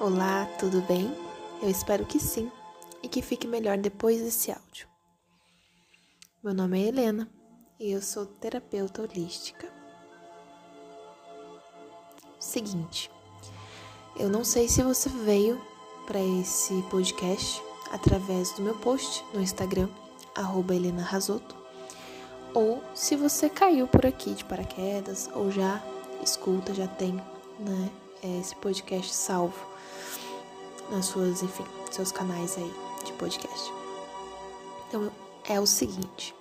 Olá, tudo bem? Eu espero que sim e que fique melhor depois desse áudio. Meu nome é Helena e eu sou terapeuta holística. Seguinte, eu não sei se você veio para esse podcast através do meu post no Instagram, arroba Helena ou se você caiu por aqui de paraquedas ou já escuta, já tem né, esse podcast salvo nas suas, enfim, seus canais aí de podcast. Então é o seguinte,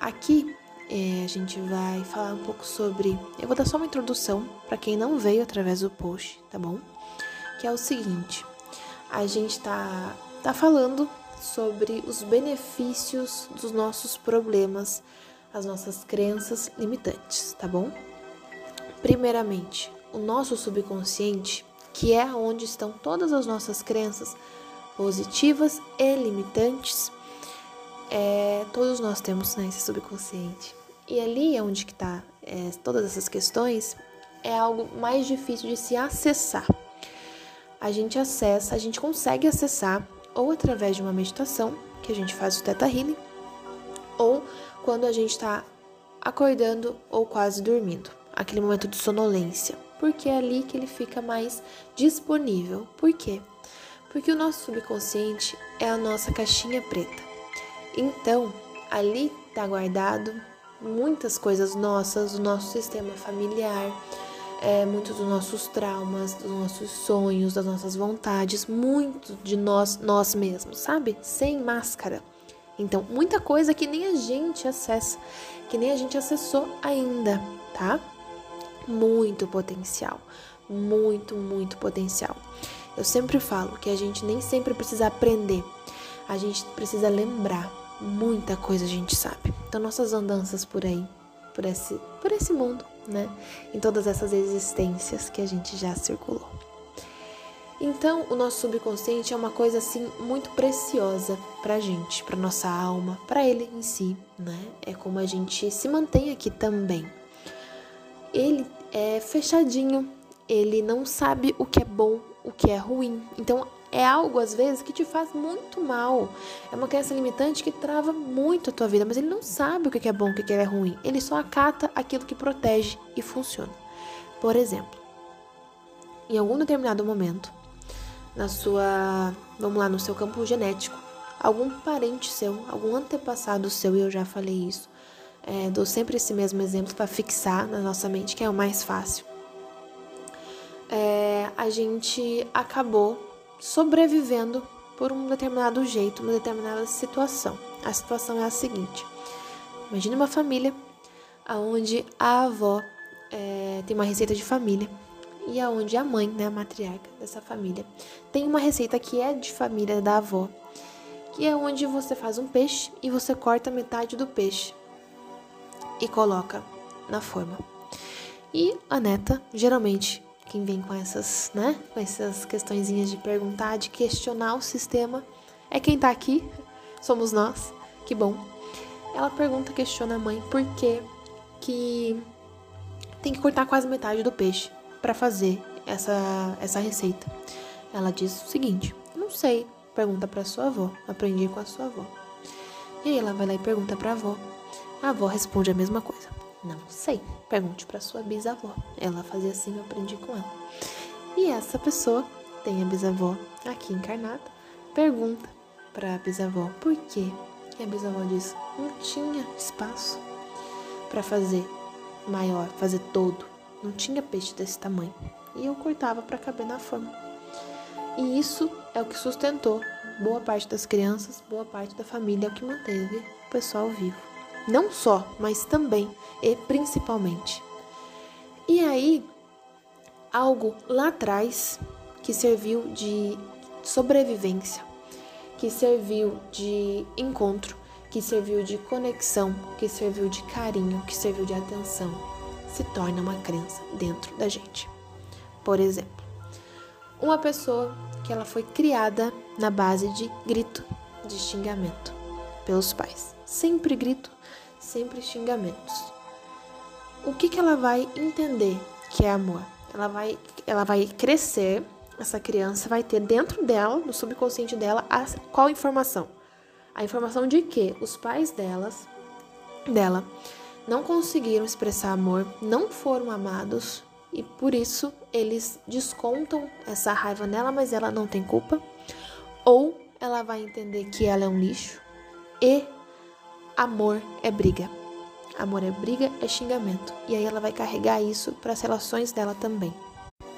aqui é, a gente vai falar um pouco sobre. Eu vou dar só uma introdução para quem não veio através do post, tá bom? Que é o seguinte: a gente tá, tá falando sobre os benefícios dos nossos problemas, as nossas crenças limitantes, tá bom? Primeiramente, o nosso subconsciente que é onde estão todas as nossas crenças positivas e limitantes. É, todos nós temos né, esse subconsciente. E ali é onde está é, todas essas questões, é algo mais difícil de se acessar. A gente acessa, a gente consegue acessar ou através de uma meditação, que a gente faz o Theta Healing, ou quando a gente está acordando ou quase dormindo, aquele momento de sonolência porque é ali que ele fica mais disponível. Por quê? Porque o nosso subconsciente é a nossa caixinha preta. Então, ali está guardado muitas coisas nossas, do nosso sistema familiar, é, muitos dos nossos traumas, dos nossos sonhos, das nossas vontades, muito de nós, nós mesmos, sabe? Sem máscara. Então, muita coisa que nem a gente acessa, que nem a gente acessou ainda, tá? Muito potencial, muito, muito potencial. Eu sempre falo que a gente nem sempre precisa aprender, a gente precisa lembrar. Muita coisa a gente sabe. Então, nossas andanças por aí, por esse, por esse mundo, né? Em todas essas existências que a gente já circulou. Então, o nosso subconsciente é uma coisa assim muito preciosa pra gente, pra nossa alma, para ele em si, né? É como a gente se mantém aqui também ele é fechadinho, ele não sabe o que é bom, o que é ruim. Então é algo às vezes que te faz muito mal. É uma crença limitante que trava muito a tua vida, mas ele não sabe o que é bom, o que é ruim. Ele só acata aquilo que protege e funciona. Por exemplo, em algum determinado momento, na sua, vamos lá, no seu campo genético, algum parente seu, algum antepassado seu, e eu já falei isso, é, dou sempre esse mesmo exemplo para fixar na nossa mente, que é o mais fácil. É, a gente acabou sobrevivendo por um determinado jeito, uma determinada situação. A situação é a seguinte: imagine uma família onde a avó é, tem uma receita de família e aonde a mãe, né, a matriarca dessa família, tem uma receita que é de família da avó, que é onde você faz um peixe e você corta metade do peixe e coloca na forma. E a neta, geralmente, quem vem com essas, né, com essas questõezinhas de perguntar, de questionar o sistema, é quem tá aqui, somos nós, que bom. Ela pergunta, questiona a mãe por que que tem que cortar quase metade do peixe para fazer essa, essa receita. Ela diz o seguinte: Não sei. Pergunta para sua avó. Aprendi com a sua avó. E aí ela vai lá e pergunta para a avó. A avó responde a mesma coisa. Não sei. Pergunte para sua bisavó. Ela fazia assim, eu aprendi com ela. E essa pessoa tem a bisavó aqui encarnada. Pergunta para a bisavó por quê? E a bisavó diz: não tinha espaço para fazer maior, fazer todo. Não tinha peixe desse tamanho. E eu cortava para caber na forma. E isso é o que sustentou boa parte das crianças, boa parte da família, é o que manteve o pessoal vivo. Não só, mas também e principalmente. E aí, algo lá atrás que serviu de sobrevivência, que serviu de encontro, que serviu de conexão, que serviu de carinho, que serviu de atenção, se torna uma crença dentro da gente. Por exemplo, uma pessoa que ela foi criada na base de grito, de xingamento pelos pais. Sempre grito, sempre xingamentos. O que, que ela vai entender que é amor? Ela vai, ela vai crescer essa criança vai ter dentro dela, no subconsciente dela, a, qual informação? A informação de que os pais delas, dela não conseguiram expressar amor, não foram amados e por isso eles descontam essa raiva nela, mas ela não tem culpa. Ou ela vai entender que ela é um lixo e amor é briga. Amor é briga, é xingamento. E aí ela vai carregar isso para as relações dela também.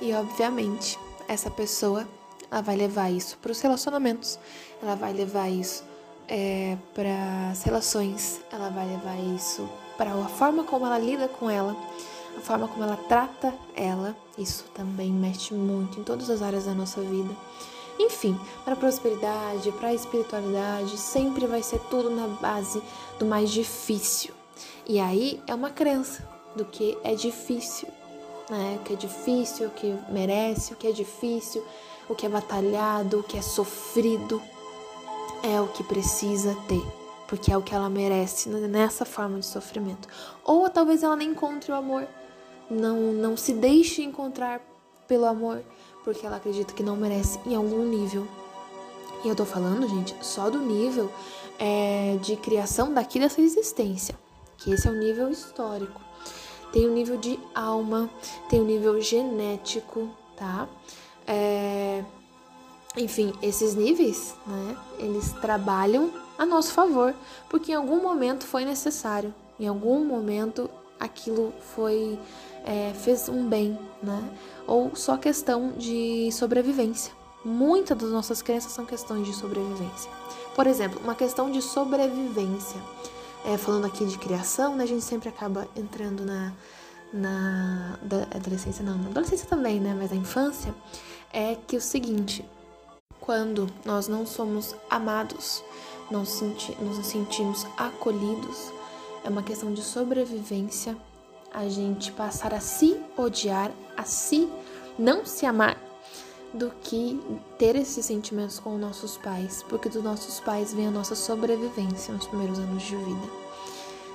E obviamente, essa pessoa ela vai levar isso para os relacionamentos, ela vai levar isso é, para as relações, ela vai levar isso para a forma como ela lida com ela, a forma como ela trata ela. Isso também mexe muito em todas as áreas da nossa vida. Enfim, para a prosperidade, para a espiritualidade, sempre vai ser tudo na base do mais difícil. E aí é uma crença do que é difícil, né? O que é difícil, o que merece, o que é difícil, o que é batalhado, o que é sofrido, é o que precisa ter, porque é o que ela merece nessa forma de sofrimento. Ou talvez ela nem encontre o amor, não, não se deixe encontrar pelo amor, porque ela acredita que não merece em algum nível. E eu tô falando, gente, só do nível é, de criação daqui dessa existência, que esse é o nível histórico. Tem o nível de alma, tem o nível genético, tá? É, enfim, esses níveis, né, eles trabalham a nosso favor, porque em algum momento foi necessário, em algum momento aquilo foi é, fez um bem, né? Ou só questão de sobrevivência. Muitas das nossas crenças são questões de sobrevivência. Por exemplo, uma questão de sobrevivência. É, falando aqui de criação, né, a gente sempre acaba entrando na, na adolescência, não, na adolescência também, né, mas na infância, é que o seguinte, quando nós não somos amados, não senti nos sentimos acolhidos, é uma questão de sobrevivência, a gente passar a se odiar, a se não se amar, do que ter esses sentimentos com nossos pais, porque dos nossos pais vem a nossa sobrevivência nos primeiros anos de vida.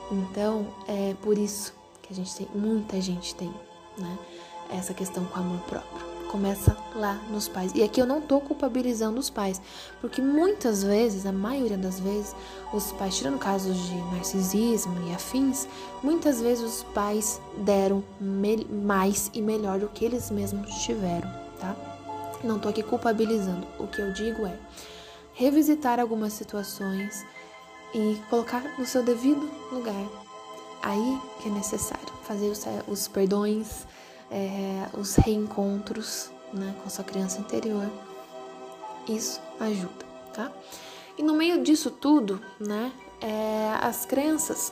Então, é por isso que a gente tem, muita gente tem, né, essa questão com amor próprio começa lá nos pais. E aqui eu não tô culpabilizando os pais, porque muitas vezes, a maioria das vezes, os pais, tirando casos de narcisismo e afins, muitas vezes os pais deram mais e melhor do que eles mesmos tiveram, tá? Não tô aqui culpabilizando. O que eu digo é revisitar algumas situações e colocar no seu devido lugar. Aí que é necessário fazer os, os perdões, é, os reencontros né, com a sua criança interior. Isso ajuda, tá? E no meio disso tudo, né, é, as crenças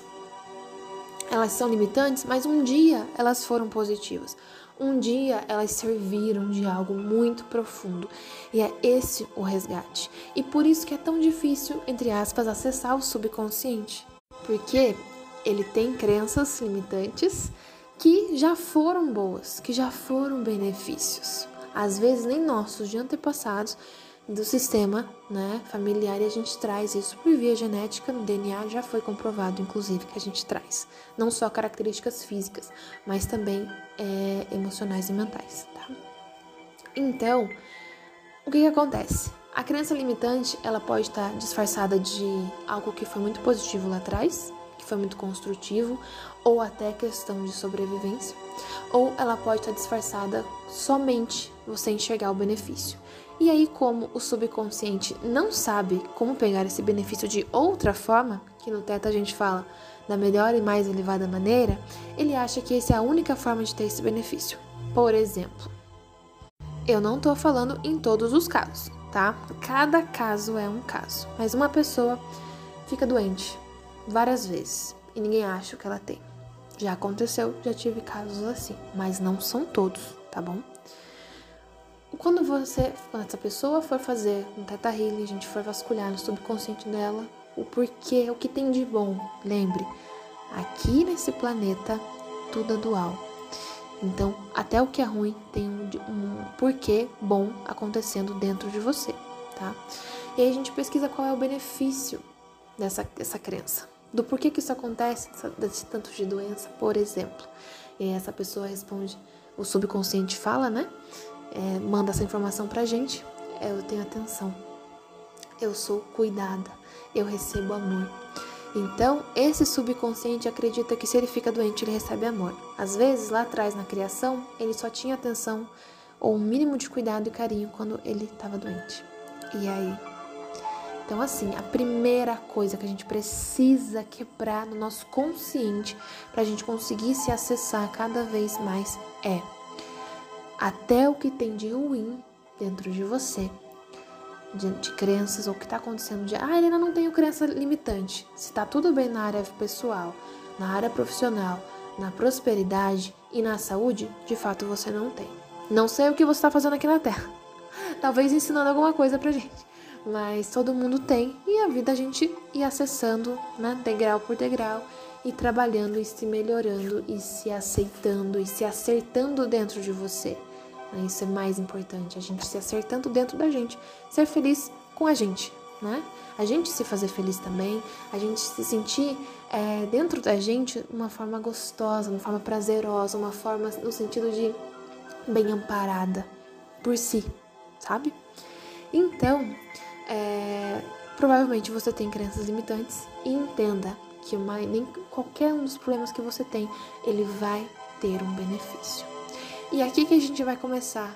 elas são limitantes, mas um dia elas foram positivas. Um dia elas serviram de algo muito profundo. E é esse o resgate. E por isso que é tão difícil, entre aspas, acessar o subconsciente. Porque ele tem crenças limitantes que já foram boas, que já foram benefícios. Às vezes nem nossos de antepassados do sistema né, familiar e a gente traz isso por via genética, no DNA já foi comprovado, inclusive, que a gente traz não só características físicas, mas também é, emocionais e mentais. Tá? Então, o que, que acontece? A crença limitante ela pode estar disfarçada de algo que foi muito positivo lá atrás, que foi muito construtivo, ou até questão de sobrevivência, ou ela pode estar disfarçada somente você enxergar o benefício. E aí, como o subconsciente não sabe como pegar esse benefício de outra forma, que no teto a gente fala da melhor e mais elevada maneira, ele acha que essa é a única forma de ter esse benefício. Por exemplo, eu não estou falando em todos os casos, tá? Cada caso é um caso, mas uma pessoa fica doente várias vezes e ninguém acha o que ela tem. Já aconteceu, já tive casos assim, mas não são todos, tá bom? Quando você, quando essa pessoa for fazer um teta healing, a gente for vasculhar no subconsciente dela o porquê, o que tem de bom, lembre, aqui nesse planeta tudo é dual. Então, até o que é ruim tem um, um porquê bom acontecendo dentro de você, tá? E aí a gente pesquisa qual é o benefício dessa, dessa crença do porquê que isso acontece, desse tanto de doença, por exemplo. E essa pessoa responde, o subconsciente fala, né? é, manda essa informação pra gente é eu tenho atenção, eu sou cuidada, eu recebo amor. Então, esse subconsciente acredita que se ele fica doente, ele recebe amor. Às vezes, lá atrás na criação, ele só tinha atenção ou um mínimo de cuidado e carinho quando ele estava doente. E aí? Então, assim, a primeira coisa que a gente precisa quebrar no nosso consciente para a gente conseguir se acessar cada vez mais é até o que tem de ruim dentro de você, de, de crenças ou o que está acontecendo de ah, ainda não tenho crença limitante. Se está tudo bem na área pessoal, na área profissional, na prosperidade e na saúde, de fato você não tem. Não sei o que você está fazendo aqui na Terra. Talvez ensinando alguma coisa pra gente. Mas todo mundo tem e a vida a gente ir acessando, né, degrau por degrau e trabalhando e se melhorando e se aceitando e se acertando dentro de você. Isso é mais importante, a gente se acertando dentro da gente, ser feliz com a gente, né? A gente se fazer feliz também, a gente se sentir é, dentro da gente uma forma gostosa, uma forma prazerosa, uma forma no sentido de bem amparada por si, sabe? Então, é, provavelmente você tem crenças limitantes e entenda que uma, nem qualquer um dos problemas que você tem, ele vai ter um benefício. E é aqui que a gente vai começar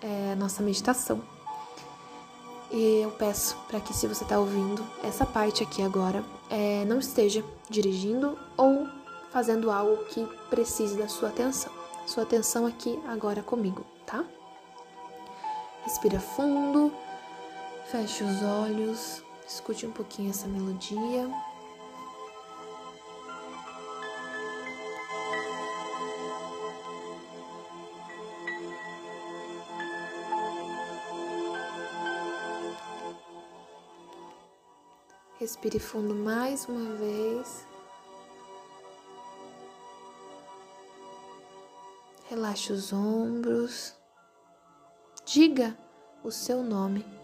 é, nossa meditação. E eu peço para que, se você está ouvindo essa parte aqui agora, é, não esteja dirigindo ou fazendo algo que precise da sua atenção. Sua atenção aqui agora comigo, tá? Respira fundo, feche os olhos, escute um pouquinho essa melodia. Respire fundo mais uma vez. Relaxe os ombros. Diga o seu nome.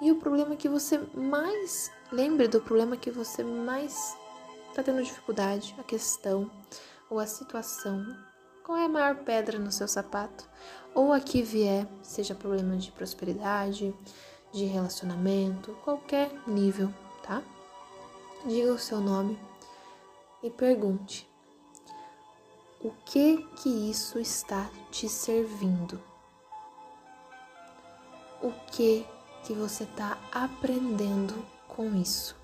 E o problema que você mais. Lembre do problema que você mais está tendo dificuldade, a questão ou a situação. Qual é a maior pedra no seu sapato? Ou a que vier, seja problema de prosperidade, de relacionamento, qualquer nível, tá? Diga o seu nome e pergunte: o que que isso está te servindo? O que que você está aprendendo com isso?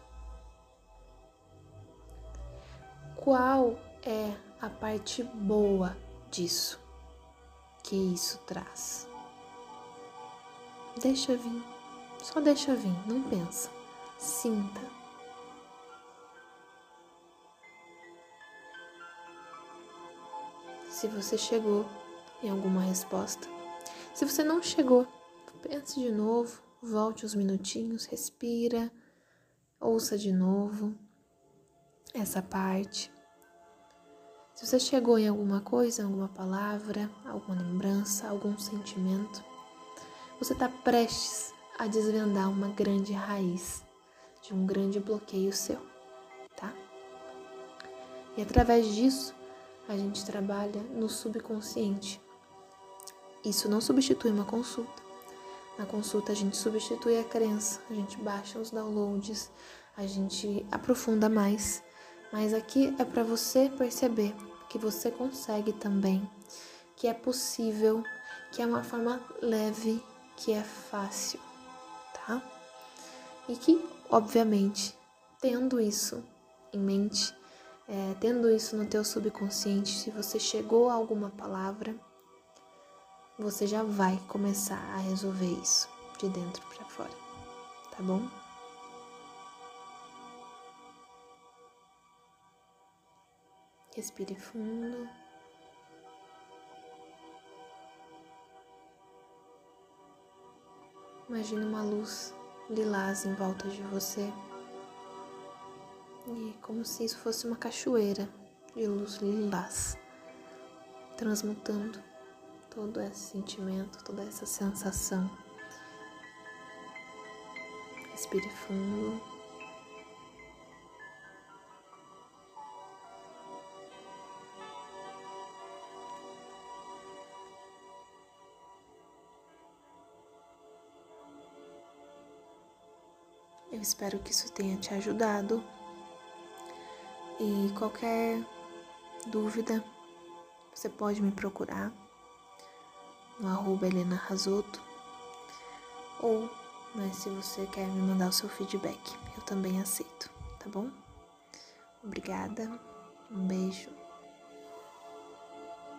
Qual é a parte boa disso que isso traz? Deixa vir. Só deixa vir, não pensa. Sinta. Se você chegou em alguma resposta. Se você não chegou, pense de novo, volte uns minutinhos, respira, ouça de novo essa parte. Se você chegou em alguma coisa, alguma palavra, alguma lembrança, algum sentimento, você está prestes a desvendar uma grande raiz de um grande bloqueio seu, tá? E através disso, a gente trabalha no subconsciente. Isso não substitui uma consulta. Na consulta, a gente substitui a crença, a gente baixa os downloads, a gente aprofunda mais. Mas aqui é para você perceber que você consegue também, que é possível, que é uma forma leve, que é fácil tá? E que, obviamente, tendo isso em mente, é, tendo isso no teu subconsciente, se você chegou a alguma palavra, você já vai começar a resolver isso de dentro para fora, tá bom? Respire fundo. Imagine uma luz lilás em volta de você. E como se isso fosse uma cachoeira de luz lilás, transmutando todo esse sentimento, toda essa sensação. Respire fundo. Eu espero que isso tenha te ajudado. E qualquer dúvida, você pode me procurar no arroba Helena Rasoto ou mas se você quer me mandar o seu feedback, eu também aceito, tá bom? Obrigada, um beijo